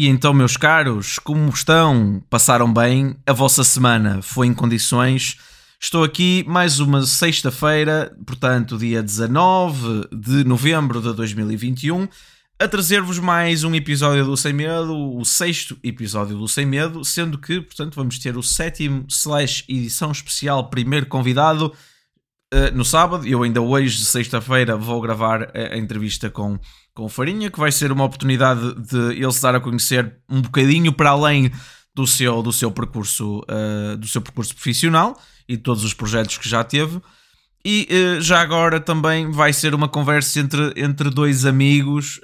E então, meus caros, como estão? Passaram bem? A vossa semana foi em condições? Estou aqui mais uma sexta-feira, portanto, dia 19 de novembro de 2021, a trazer-vos mais um episódio do Sem Medo, o sexto episódio do Sem Medo, sendo que, portanto, vamos ter o sétimo slash edição especial primeiro convidado uh, no sábado. Eu ainda hoje, sexta-feira, vou gravar a, a entrevista com com o Farinha, que vai ser uma oportunidade de ele se dar a conhecer um bocadinho para além do seu, do seu percurso uh, do seu percurso profissional e de todos os projetos que já teve. E uh, já agora também vai ser uma conversa entre, entre dois amigos,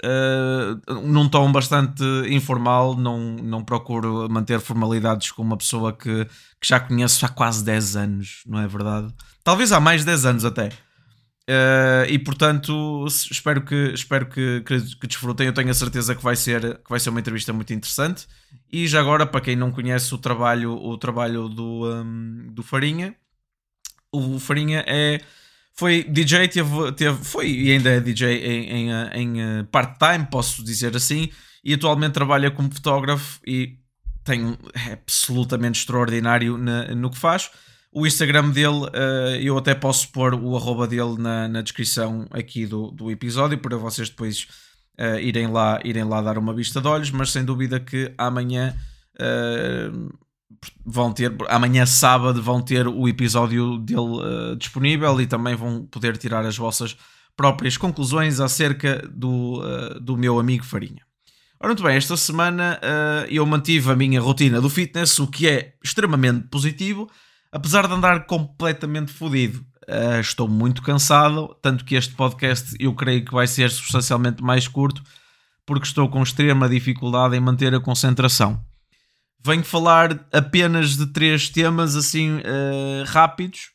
num tom bastante informal. Não, não procuro manter formalidades com uma pessoa que, que já conheço há quase 10 anos, não é verdade? Talvez há mais de 10 anos até. Uh, e portanto espero que espero que, que, que, desfrutem. Eu tenho a certeza que vai ser que vai ser uma entrevista muito interessante. E já agora para quem não conhece o trabalho o trabalho do, um, do Farinha, o Farinha é foi DJ teve, teve foi e ainda é DJ em, em, em eh, part time posso dizer assim e atualmente trabalha como fotógrafo e tem é absolutamente extraordinário na, no que faz. O Instagram dele, uh, eu até posso pôr o arroba dele na, na descrição aqui do, do episódio para vocês depois uh, irem, lá, irem lá dar uma vista de olhos, mas sem dúvida que amanhã uh, vão ter, amanhã sábado vão ter o episódio dele disponível e também vão poder tirar as vossas próprias conclusões acerca do, do meu amigo Farinha. Ora, muito bem, esta semana eu mantive a minha rotina do fitness, o que é extremamente positivo apesar de andar completamente fodido. Uh, estou muito cansado, tanto que este podcast eu creio que vai ser substancialmente mais curto, porque estou com extrema dificuldade em manter a concentração. Venho falar apenas de três temas assim uh, rápidos.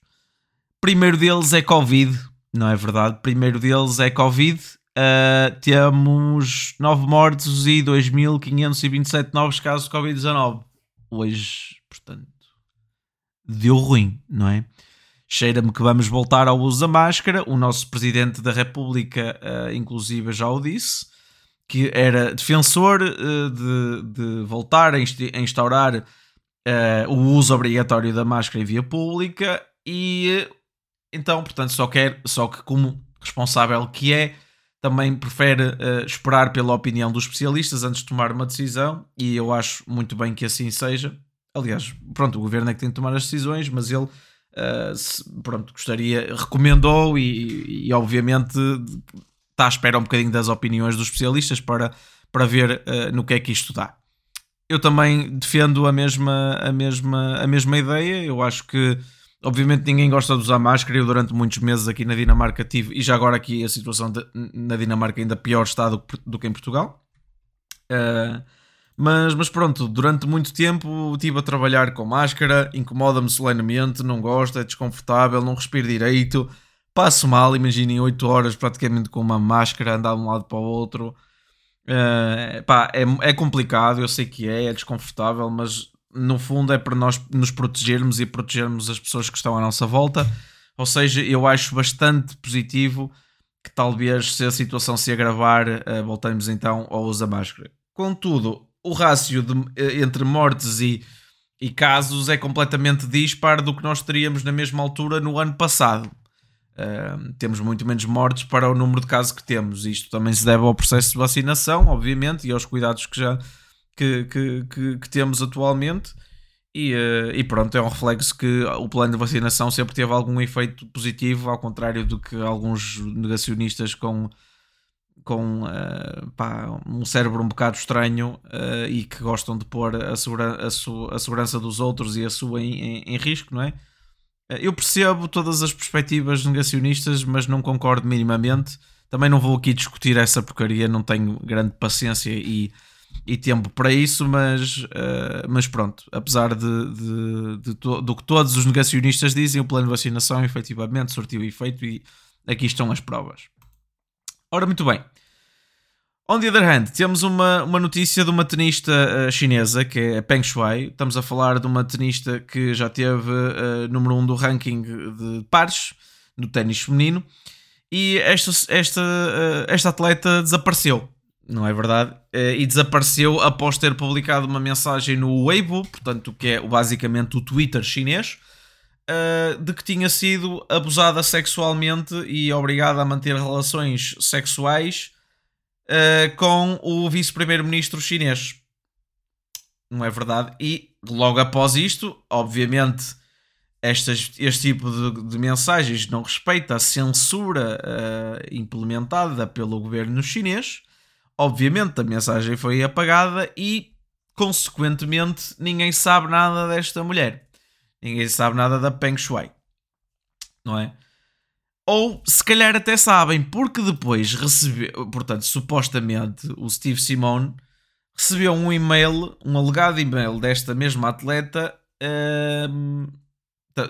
Primeiro deles é Covid, não é verdade? Primeiro deles é Covid. Uh, temos 9 mortos e 2.527 novos casos de Covid-19. Hoje, portanto, deu ruim, não é? Cheira-me que vamos voltar ao uso da máscara. O nosso Presidente da República, uh, inclusive, já o disse, que era defensor uh, de, de, voltar a instaurar o uso obrigatório da máscara em via pública e então, portanto, só quer, só que como responsável que é, também prefere uh, esperar pela opinião dos especialistas antes de tomar uma decisão, e eu acho muito bem que assim seja. Aliás, pronto, o governo é que tem de tomar as decisões, mas ele uh, se, pronto, gostaria, recomendou e, e, obviamente está à espera um bocadinho das opiniões dos especialistas para, para ver uh, no que é que isto dá. Eu também defendo a mesma, a, mesma, a mesma ideia. Eu acho que, obviamente, ninguém gosta de usar máscara. Eu, durante muitos meses aqui na Dinamarca, tive, e já agora aqui a situação de, na Dinamarca ainda pior está do, do que em Portugal. Uh, mas, mas pronto, durante muito tempo estive a trabalhar com máscara, incomoda-me solenemente, não gosto, é desconfortável, não respiro direito, passo mal, imaginem 8 horas praticamente com uma máscara, andar de um lado para o outro. Uh, pá, é, é complicado, eu sei que é, é desconfortável, mas no fundo é para nós nos protegermos e protegermos as pessoas que estão à nossa volta. Ou seja, eu acho bastante positivo que talvez se a situação se agravar, uh, voltemos então ao uso da máscara. Contudo, o rácio eh, entre mortes e, e casos é completamente dispar do que nós teríamos na mesma altura no ano passado. Uh, temos muito menos mortes para o número de casos que temos. Isto também se deve ao processo de vacinação, obviamente, e aos cuidados que já que, que, que, que temos atualmente. E, uh, e, pronto, é um reflexo que o plano de vacinação sempre teve algum efeito positivo, ao contrário do que alguns negacionistas com com uh, pá, um cérebro um bocado estranho uh, e que gostam de pôr a, segura a, a segurança dos outros e a sua em, em, em risco, não é? Eu percebo todas as perspectivas negacionistas, mas não concordo minimamente. Também não vou aqui discutir essa porcaria, não tenho grande paciência e, e tempo para isso, mas, mas pronto, apesar de, de, de to do que todos os negacionistas dizem, o plano de vacinação efetivamente sortiu efeito e aqui estão as provas. Ora, muito bem. On the other hand, temos uma, uma notícia de uma tenista uh, chinesa que é Peng Shuai. Estamos a falar de uma tenista que já teve uh, número 1 um do ranking de pares no ténis feminino. E esta, esta, uh, esta atleta desapareceu. Não é verdade? Uh, e desapareceu após ter publicado uma mensagem no Weibo, portanto, que é basicamente o Twitter chinês, uh, de que tinha sido abusada sexualmente e obrigada a manter relações sexuais uh, com o vice-primeiro-ministro chinês. Não é verdade? E logo após isto, obviamente, estas, este tipo de, de, mensagens não respeita a censura implementada pelo governo chinês. Obviamente, a mensagem foi apagada e, consequentemente, ninguém sabe nada desta mulher. Ninguém sabe nada da Peng Shui. Não é? Ou se calhar até sabem, porque depois recebeu, portanto, supostamente o Steve Simone recebeu um e-mail, um alegado e-mail desta mesma atleta. Uh,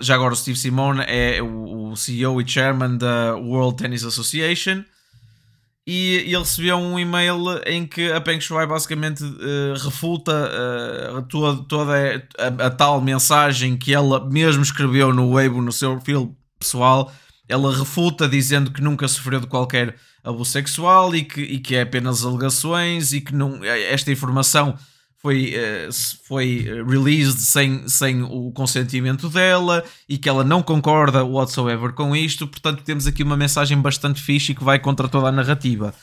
já agora o Steve Simone é o CEO e chairman da World Tennis Association e ele recebeu um e-mail em que a Peng Shuai basicamente uh, refuta uh, toda, toda a, a, tal mensagem que ela mesmo escreveu no Weibo, no seu perfil pessoal. Ela refuta dizendo que nunca sofreu de qualquer abuso sexual e que, e que é apenas alegações e que não, esta informação foi, uh, foi released sem, sem o consentimento dela e que ela não concorda whatsoever com isto. Portanto, temos aqui uma mensagem bastante fixe que vai contra toda a narrativa.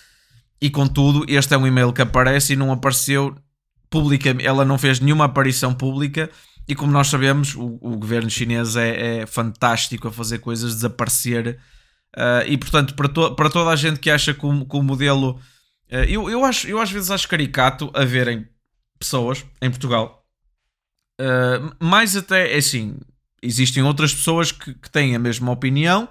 E contudo, este é um e-mail que aparece e não apareceu publicamente. Ela não fez nenhuma aparição pública. E como nós sabemos, o, o governo chinês é, é, fantástico a fazer coisas desaparecer. Uh, e portanto, para, to para toda a gente que acha que o, que o modelo. Uh, eu, eu, acho, eu às vezes acho caricato a verem pessoas em Portugal. Uh, mais até, é assim, existem outras pessoas que, que, têm a mesma opinião,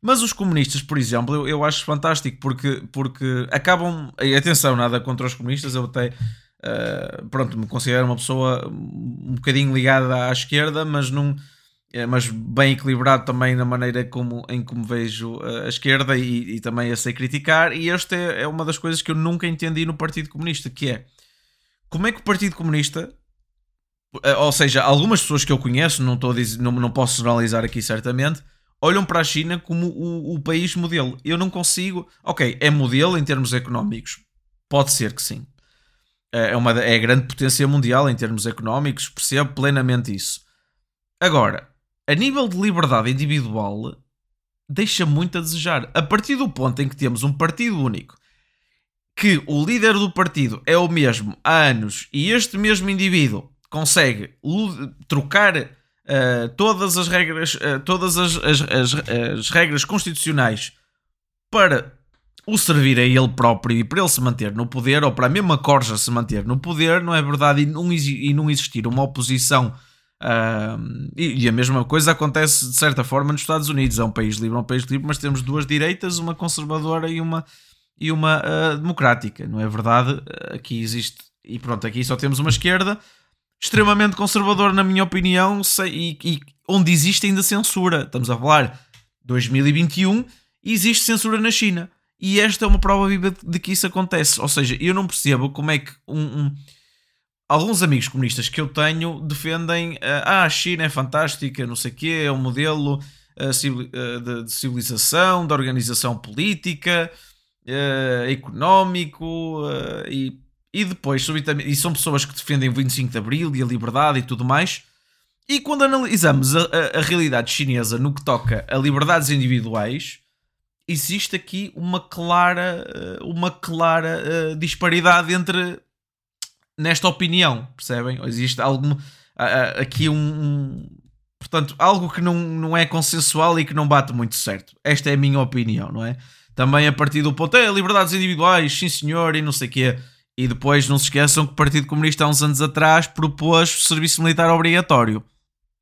mas os comunistas, por exemplo, eu, eu acho fantástico porque, porque acabam. Atenção, nada contra os comunistas, eu até. Uh, pronto, me considero uma pessoa um bocadinho ligada à esquerda, mas não mas bem equilibrado também na maneira como, em como vejo a esquerda e, e também a sei criticar. E esta é, é, uma das coisas que eu nunca entendi no Partido Comunista, que é como é que o Partido Comunista, eh, ou seja, algumas pessoas que eu conheço, não, estou dizer, não, não posso generalizar aqui certamente, olham para a China como o, o país modelo. Eu não consigo. Ok, é modelo em termos económicos. Pode ser que sim. Eh, é, uma, é a grande potência mundial em termos económicos, percebo plenamente isso. Agora, a nível de liberdade individual, deixa muito a desejar. A partir do ponto em que temos um partido único que o líder do partido é o mesmo há anos e este mesmo indivíduo consegue trocar uh, todas as regras, uh, todas as, as, as, as, regras constitucionais para o servir a ele próprio e para ele se manter no poder, ou para a mesma corja se manter no poder, não é verdade? E não, e não existir uma oposição. Uh, e, e, a mesma coisa acontece de certa forma nos Estados Unidos. É um país livre, é um país livre, mas temos duas direitas, uma conservadora e uma e uma uh, democrática, não é verdade? Aqui existe, e pronto, aqui só temos uma esquerda extremamente conservadora, na minha opinião, e, e onde existe ainda censura. Estamos a falar 2021 e existe censura na China. E esta é uma prova viva de que isso acontece. Ou seja, eu não percebo como é que um, um, alguns amigos comunistas que eu tenho defendem uh, ah, a China é fantástica, não sei o quê, é um modelo uh, de, de civilização, de organização política, uh, económico uh, e, e depois, subitamente, e são pessoas que defendem o 25 de Abril e a liberdade e tudo mais. E quando analisamos a, a, a realidade chinesa no que toca a liberdades individuais, existe aqui uma clara, eh, uma clara uh, disparidade entre nesta opinião, percebem? Existe algum aqui um, um, portanto, algo que não, não é consensual e que não bate muito certo. Esta é a minha opinião, não é? Também a partir do ponto, é liberdades individuais, sim senhor, e não sei o quê. E depois não se esqueçam que o Partido Comunista há uns anos atrás propôs serviço militar obrigatório,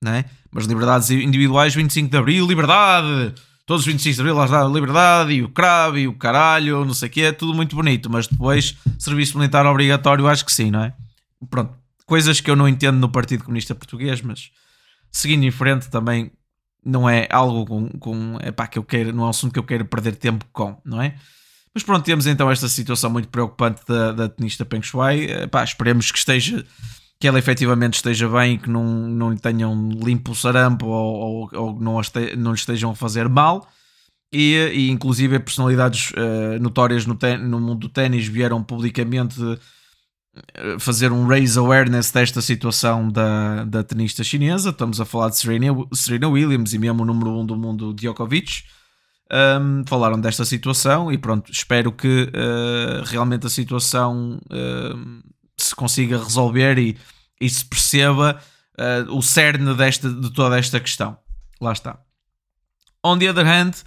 né? Mas liberdades individuais, 25 de Abril, liberdade! Todos os 25 de Abril, lá está, liberdade, e o cravo, e o caralho, não sei o quê, tudo muito bonito, mas depois serviço militar obrigatório, acho que sim, não é? Pronto, coisas que eu não entendo no Partido Comunista Português, mas seguindo em frente também não é algo com, com epá, que eu quero, não é um assunto que eu quero perder tempo com, não é? Mas pronto, temos então esta situação muito preocupante da, da tenista Peng Shuai. Epá, esperemos que esteja que ela efetivamente esteja bem e que não, não lhe tenham limpo o sarampo ou, ou, ou não, este, não lhe estejam a fazer mal. e, e inclusive personalidades uh, notórias no, no, mundo do ténis vieram publicamente fazer um raise awareness desta situação da, da tenista chinesa. Estamos a falar de Serena, Serena Williams e mesmo o número 1 um do mundo, Djokovic. Um, falaram desta situação e pronto, espero que uh, realmente a situação uh, se consiga resolver e, e se perceba uh, o cerne desta, de toda esta questão. Lá está. On the other hand,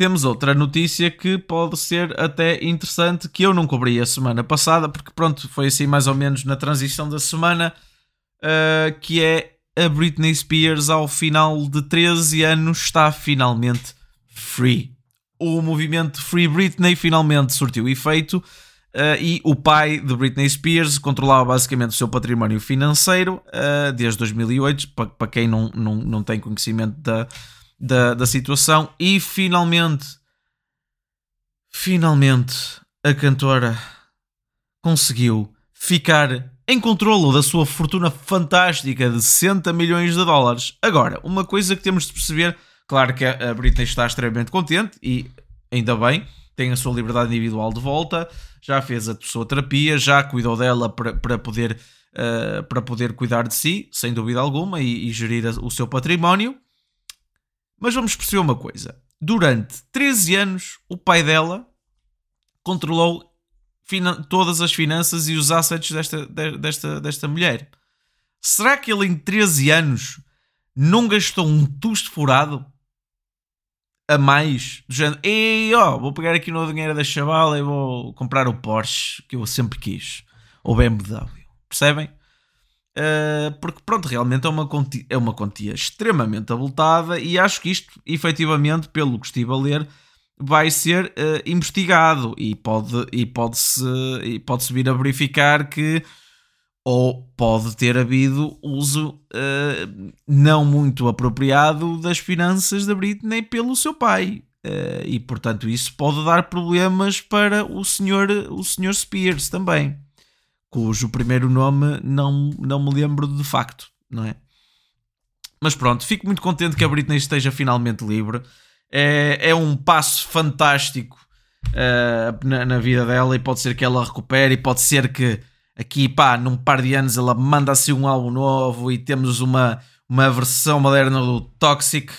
temos outra notícia que pode ser até interessante que eu não cobri a semana passada, porque pronto, foi assim mais ou menos na transição da semana, uh, que é a Britney Spears ao final de 13 anos está finalmente free. O movimento Free Britney finalmente surtiu efeito Uh, e o pai de Britney Spears controlava basicamente o seu património financeiro uh, desde 2008, para, para quem não, não, não tem conhecimento da, da, da situação. E finalmente, finalmente, a cantora conseguiu ficar em controlo da sua fortuna fantástica de 60 milhões de dólares. Agora, uma coisa que temos de perceber, claro que a Britney está extremamente contente e ainda bem, tem a sua liberdade individual de volta já fez a sua terapia, já cuidou dela para, para, poder, uh, para poder cuidar de si, sem dúvida alguma, e, e gerir o seu património. Mas vamos perceber uma coisa: durante 13 anos, o pai dela controlou todas as finanças e os assets desta, desta, desta mulher. Será que ele em 13 anos não gastou um tusto furado a mais do género, e ó, vou pegar aqui no dinheiro da chavala e vou comprar o Porsche que eu sempre quis, ou BMW, percebem? Uh, porque pronto, realmente é uma, quantia, é uma quantia extremamente abultada e acho que isto, efetivamente, pelo que estive a ler, vai ser uh, investigado e pode, e pode-se e pode-se vir a verificar que ou pode ter havido uso uh, não muito apropriado das finanças da Britney pelo seu pai. E portanto isso pode dar problemas para o senhor, o senhor Spears também, cujo primeiro nome não, não me lembro de facto, não é? Mas pronto, fico muito contente que a Britney esteja finalmente livre. É, é um passo fantástico uh, na, na vida dela e pode ser que ela recupere e pode ser que aqui pá, num par de anos ela manda-se um álbum novo e temos uma, uma versão moderna do Toxic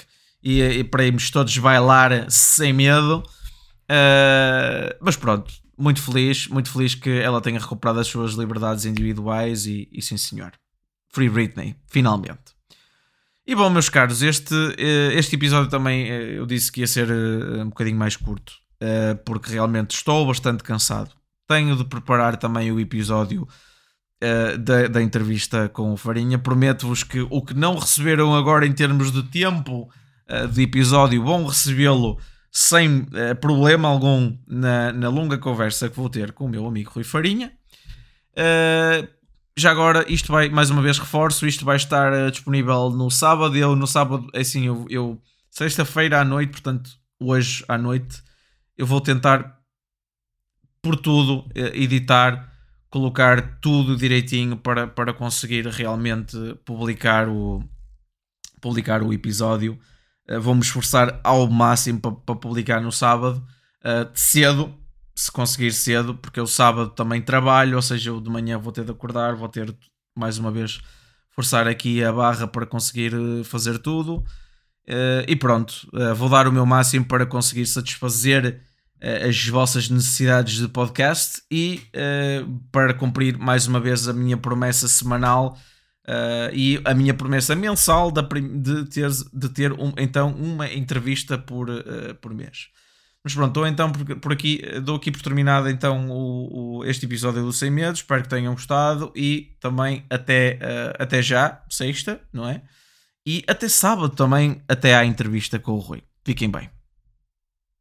e, e para irmos todos bailar sem medo. Uh, mas pronto, muito feliz, muito feliz que ela tenha recuperado as suas liberdades individuais e, e sim senhor. Free Britney, finalmente. E bom, meus caros, este, eh, este episódio também eh, eu disse que ia ser um bocadinho mais curto, porque realmente estou bastante cansado tenho de preparar também o episódio da, da entrevista com o Farinha. Prometo-vos que o que não receberam agora em termos de tempo de episódio vão recebê-lo sem uh, problema algum na, na longa conversa que vou ter com o meu amigo Rui Farinha. já agora, isto vai, mais uma vez reforço, isto vai estar disponível no sábado. Eu no sábado, é assim, eu, eu sexta-feira à noite, portanto, hoje à noite, eu vou tentar por tudo, editar, colocar tudo direitinho para, para conseguir realmente publicar o, publicar o episódio. Uh, Vou-me esforçar ao máximo para, para publicar no sábado, uh, cedo, se conseguir cedo, porque eu sábado também trabalho, ou seja, eu de manhã vou ter de acordar, vou ter mais uma vez forçar aqui a barra para conseguir fazer tudo. Uh, e pronto, vou dar o meu máximo para conseguir satisfazer uh, as vossas necessidades de podcast e uh, para cumprir mais uma vez a minha promessa semanal uh, e a minha promessa mensal de ter, de ter um, então uma entrevista por, por mês. Mas pronto, então por, por, aqui, dou aqui por terminado então o, o, este episódio do Sem Medo, espero que tenham gostado e também até, até já, sexta, não é? E até sábado também, até à entrevista com o Rui. Fiquem bem.